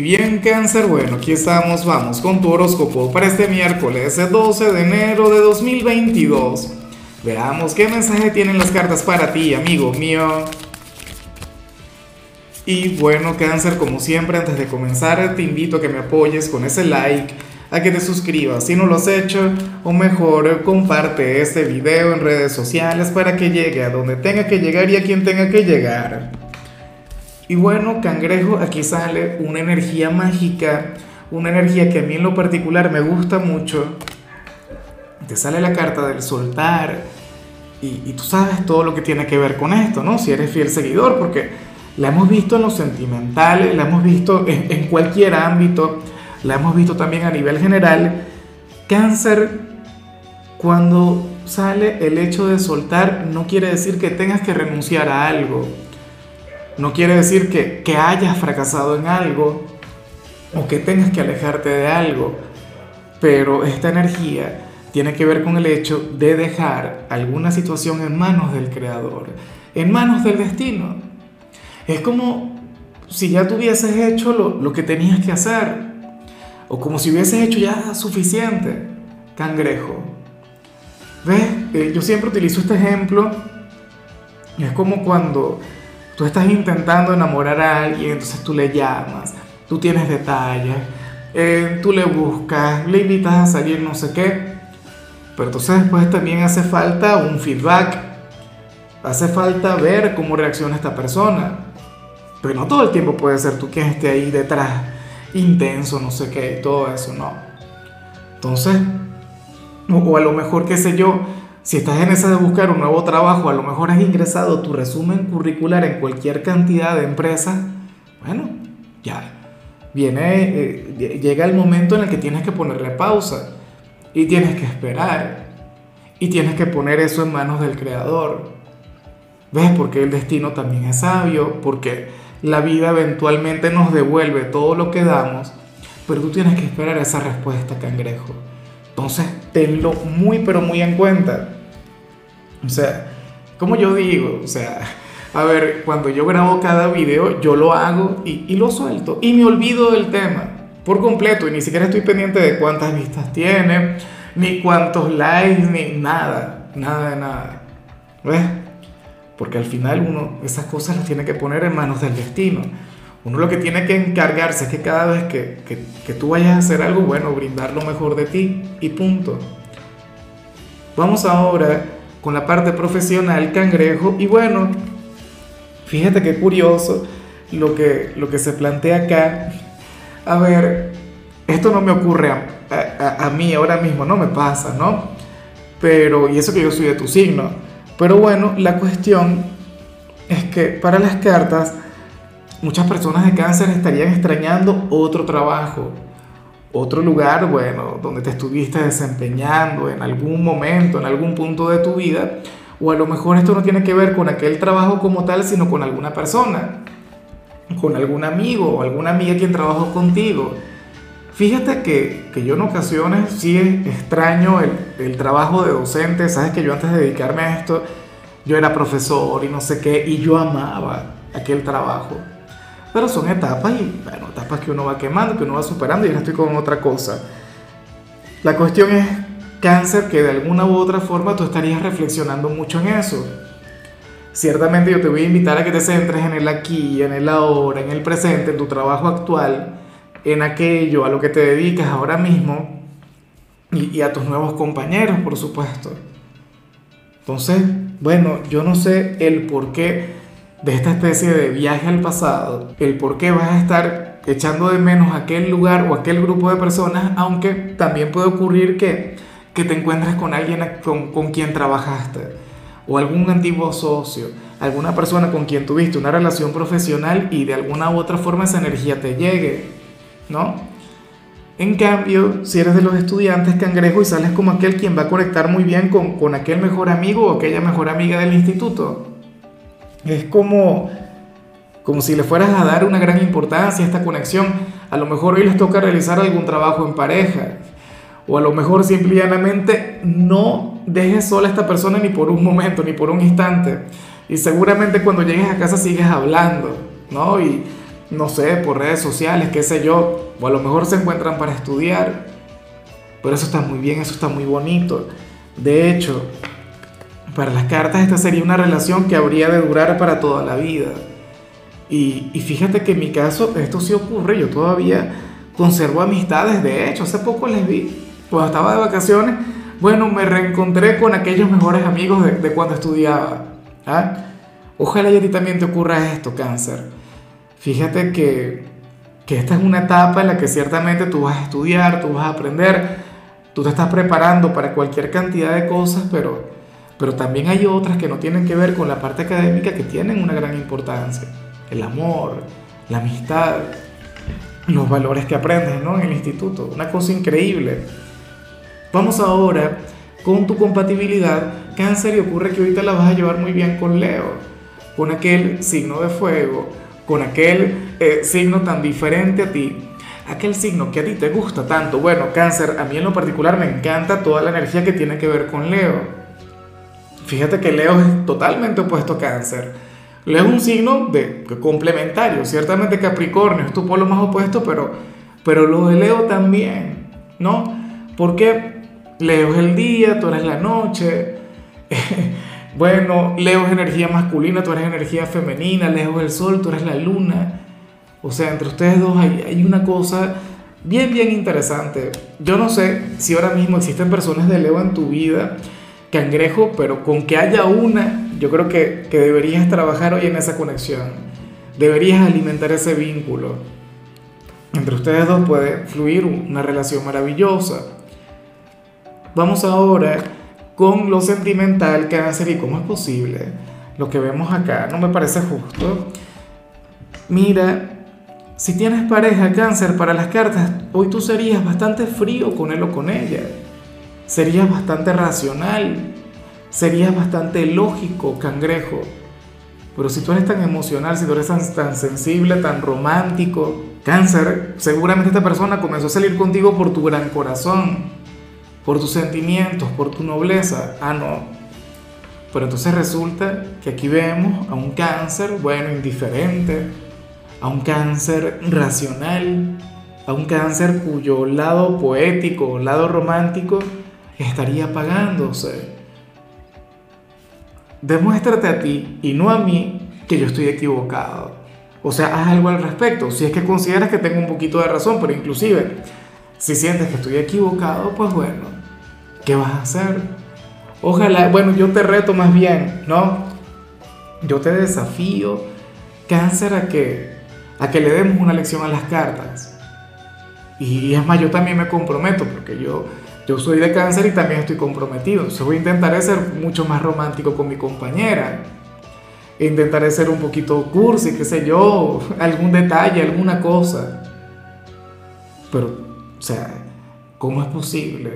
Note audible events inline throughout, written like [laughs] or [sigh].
Bien cáncer, bueno, aquí estamos, vamos con tu horóscopo para este miércoles 12 de enero de 2022. Veamos qué mensaje tienen las cartas para ti, amigo mío. Y bueno cáncer, como siempre, antes de comenzar te invito a que me apoyes con ese like, a que te suscribas si no lo has hecho, o mejor comparte este video en redes sociales para que llegue a donde tenga que llegar y a quien tenga que llegar. Y bueno, cangrejo, aquí sale una energía mágica, una energía que a mí en lo particular me gusta mucho. Te sale la carta del soltar y, tú sabes todo lo que tiene que ver con esto, ¿no? Si eres fiel seguidor, porque la hemos visto en lo sentimental, la hemos visto en, en cualquier ámbito, la hemos visto también a nivel general. Cáncer, cuando sale el hecho de soltar, no quiere decir que tengas que renunciar a algo no quiere decir que, que hayas fracasado en algo o que tengas que alejarte de algo, pero esta energía tiene que ver con el hecho de dejar alguna situación en manos del creador, en manos del destino. Es como si ya tuvieses hecho lo, lo que tenías que hacer, o como si hubieses hecho ya suficiente, cangrejo. ¿Ves? Eh, yo siempre utilizo este ejemplo, es como cuando Tú estás intentando enamorar a alguien, entonces tú le llamas, tú tienes detalles, eh, tú le buscas, le invitas a salir, no sé qué. Pero entonces después también hace falta un feedback, hace falta ver cómo reacciona esta persona. Pero no todo el tiempo puede ser tú quien esté ahí detrás, intenso, no sé qué, todo eso, no. Entonces, o a lo mejor, qué sé yo, si estás en esa de buscar un nuevo trabajo, a lo mejor has ingresado tu resumen curricular en cualquier cantidad de empresas, bueno, ya viene, eh, llega el momento en el que tienes que ponerle pausa y tienes que esperar y tienes que poner eso en manos del creador. ¿Ves? Porque el destino también es sabio, porque la vida eventualmente nos devuelve todo lo que damos, pero tú tienes que esperar esa respuesta, cangrejo. Entonces, tenlo muy, pero muy en cuenta. O sea, como yo digo, o sea, a ver, cuando yo grabo cada video, yo lo hago y, lo suelto y me olvido del tema por completo y ni siquiera estoy pendiente de cuántas vistas tiene, ni cuántos likes, ni nada, nada de nada. ¿Ves? Porque al final uno esas cosas las tiene que poner en manos del destino. Uno lo que tiene que encargarse es que cada vez que, que, que tú vayas a hacer algo bueno, brindar lo mejor de ti y punto. Vamos ahora con la parte profesional cangrejo. Y bueno, fíjate qué curioso lo que, lo que se plantea acá. A ver, esto no me ocurre a, a, mí ahora mismo, no me pasa, ¿no? Pero, y eso que yo soy de tu signo. Pero bueno, la cuestión es que para las cartas, muchas personas de cáncer estarían extrañando otro trabajo otro lugar, bueno, donde te estuviste desempeñando en algún momento, en algún punto de tu vida, o a lo mejor esto no tiene que ver con aquel trabajo como tal, sino con alguna persona, con algún amigo o alguna amiga quien trabajó contigo. Fíjate que, que yo en ocasiones sí extraño el, el trabajo de docente, sabes que yo antes de dedicarme a esto, yo era profesor y no sé qué, y yo amaba aquel trabajo. Pero son etapas y, etapas que uno va quemando, que uno va superando y ahora estoy con otra cosa. La cuestión es cáncer que de alguna u otra forma tú estarías reflexionando mucho en eso. Ciertamente yo te voy a invitar a que te centres en el aquí, en el ahora, en el presente, en tu trabajo actual, en aquello a lo que te dedicas ahora mismo y, y a tus nuevos compañeros, por supuesto. Entonces, bueno, yo no sé el por qué de esta especie de viaje al pasado, el por qué vas a estar echando de menos aquel lugar o aquel grupo de personas, aunque también puede ocurrir que, que te encuentres con alguien con, con quien trabajaste, o algún antiguo socio, alguna persona con quien tuviste una relación profesional y de alguna u otra forma esa energía te llegue, ¿no? En cambio, si eres de los estudiantes cangrejo y sales como aquel quien va a conectar muy bien con, con aquel mejor amigo o aquella mejor amiga del instituto, es como, como si le fueras a dar una gran importancia a esta conexión. A lo mejor hoy les toca realizar algún trabajo en pareja. O a lo mejor simplemente no dejes sola a esta persona ni por un momento, ni por un instante. Y seguramente cuando llegues a casa sigues hablando, ¿no? Y, no sé, por redes sociales, qué sé yo, o a lo mejor se encuentran para estudiar, pero eso está muy bien, eso está muy bonito. De hecho, para las cartas esta sería una relación que habría de durar para toda la vida. Y, y fíjate que en mi caso esto sí ocurre, yo todavía conservo amistades, de hecho, hace poco les vi, pues estaba de vacaciones, bueno, me reencontré con aquellos mejores amigos de, de cuando estudiaba. ¿ah? Ojalá y a ti también te ocurra esto, cáncer. Fíjate que, que esta es una etapa en la que ciertamente tú vas a estudiar, tú vas a aprender, tú te estás preparando para cualquier cantidad de cosas, pero, pero también hay otras que no tienen que ver con la parte académica que tienen una gran importancia. El amor, la amistad, los valores que aprendes ¿no? en el instituto. Una cosa increíble. Vamos ahora con tu compatibilidad. Cáncer y ocurre que ahorita la vas a llevar muy bien con Leo, con aquel signo de fuego, con aquel eh, signo tan diferente a ti. Aquel signo que a ti te gusta tanto. Bueno, cáncer, a mí en lo particular me encanta toda la energía que tiene que ver con Leo. Fíjate que Leo es totalmente opuesto a cáncer es un signo de, complementario, ciertamente Capricornio es tu polo más opuesto, pero, pero lo de Leo también, ¿no? Porque Leo es el día, tú eres la noche. [laughs] bueno, Leo es energía masculina, tú eres energía femenina, Leo es el sol, tú eres la luna. O sea, entre ustedes dos hay, hay una cosa bien, bien interesante. Yo no sé si ahora mismo existen personas de Leo en tu vida, cangrejo, pero con que haya una yo creo que, que deberías trabajar hoy en esa conexión. Deberías alimentar ese vínculo. Entre ustedes dos puede fluir una relación maravillosa. Vamos ahora con lo sentimental, cáncer, y cómo es posible. Lo que vemos acá no me parece justo. Mira, si tienes pareja cáncer para las cartas, hoy tú serías bastante frío con él o con ella. Serías bastante racional sería bastante lógico, cangrejo. Pero si tú eres tan emocional, si tú eres tan, sensible, tan romántico, cáncer, seguramente esta persona comenzó a salir contigo por tu gran corazón, por tus sentimientos, por tu nobleza. Ah, no. Pero entonces resulta que aquí vemos a un cáncer, bueno, indiferente, a un cáncer racional, a un cáncer cuyo lado poético, lado romántico, estaría apagándose demuéstrate a ti y no a mí que yo estoy equivocado. O sea, haz algo al respecto. Si es que consideras que tengo un poquito de razón, pero inclusive, si sientes que estoy equivocado, pues bueno, ¿qué vas a hacer? Ojalá, bueno, yo te reto más bien, ¿no? Yo te desafío, cáncer, a que, a que le demos una lección a las cartas. Y es más, yo también me comprometo, porque yo yo soy de cáncer y también estoy comprometido. Entonces voy a intentar ser mucho más romántico con mi compañera. Intentaré ser un poquito cursi, qué sé yo, [laughs] algún detalle, alguna cosa. Pero, o sea, ¿cómo es posible?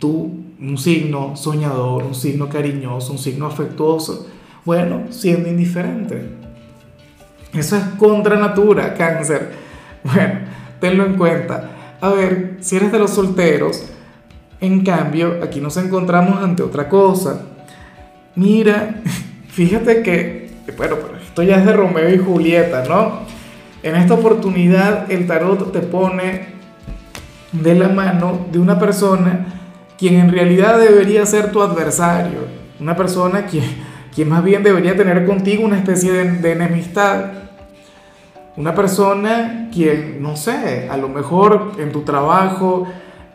Tú, un signo soñador, un signo cariñoso, un signo afectuoso, bueno, siendo indiferente. Eso es contra natura, cáncer. [laughs] Bueno, tenlo en cuenta. A ver, si eres de los solteros, en cambio, aquí nos encontramos ante otra cosa. Mira, [laughs] fíjate que, bueno, esto ya es de Romeo y Julieta, ¿no? En esta oportunidad el tarot te pone de la mano de una persona quien en realidad debería ser tu adversario, una persona quien, quien más bien debería tener contigo una especie de, de enemistad, una persona quien, no sé, a lo mejor en tu trabajo,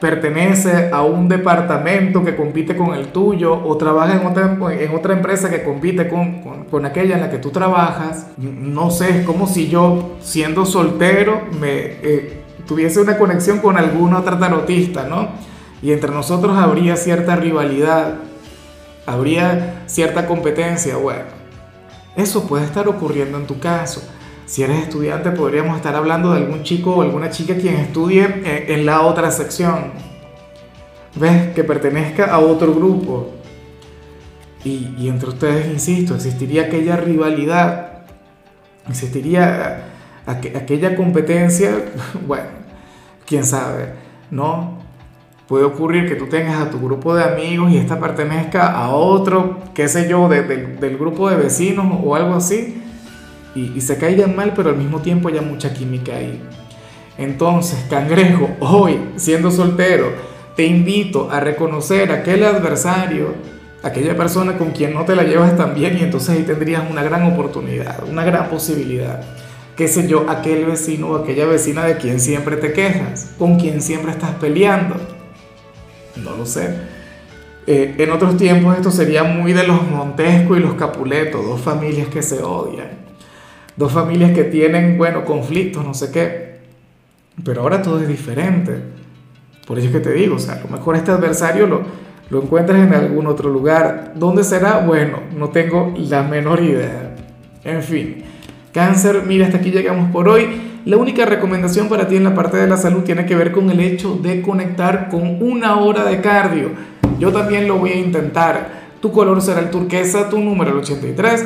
pertenece a un departamento que compite con el tuyo o trabaja en otra, en otra empresa que compite con, con, aquella en la que tú trabajas. No sé, es como si yo, siendo soltero, me eh, tuviese una conexión con algún otro tarotista, ¿no? Y entre nosotros habría cierta rivalidad, habría cierta competencia. Bueno, eso puede estar ocurriendo en tu caso. Si eres estudiante, podríamos estar hablando de algún chico o alguna chica quien estudie en la otra sección. ¿Ves? Que pertenezca a otro grupo. Y, entre ustedes, insisto, existiría aquella rivalidad, existiría aquella competencia, [laughs] bueno, quién sabe, ¿no? Puede ocurrir que tú tengas a tu grupo de amigos y esta pertenezca a otro, qué sé yo, del grupo de vecinos o algo así y, se caigan mal, pero al mismo tiempo haya mucha química ahí. Entonces, cangrejo, hoy, siendo soltero, te invito a reconocer aquel adversario, aquella persona con quien no te la llevas tan bien y entonces ahí tendrías una gran oportunidad, una gran posibilidad. Qué sé yo, aquel vecino o aquella vecina de quien siempre te quejas, con quien siempre estás peleando. No lo sé. Eh, en otros tiempos esto sería muy de los Montesco y los Capuleto, dos familias que se odian dos familias que tienen, bueno, conflictos, no sé qué. Pero ahora todo es diferente. Por eso es que te digo, o sea, a lo mejor este adversario lo, lo encuentras en algún otro lugar. ¿Dónde será? Bueno, no tengo la menor idea. En fin, cáncer, mira, hasta aquí llegamos por hoy. La única recomendación para ti en la parte de la salud tiene que ver con el hecho de conectar con una hora de cardio. Yo también lo voy a intentar. Tu color será el turquesa, tu número el 83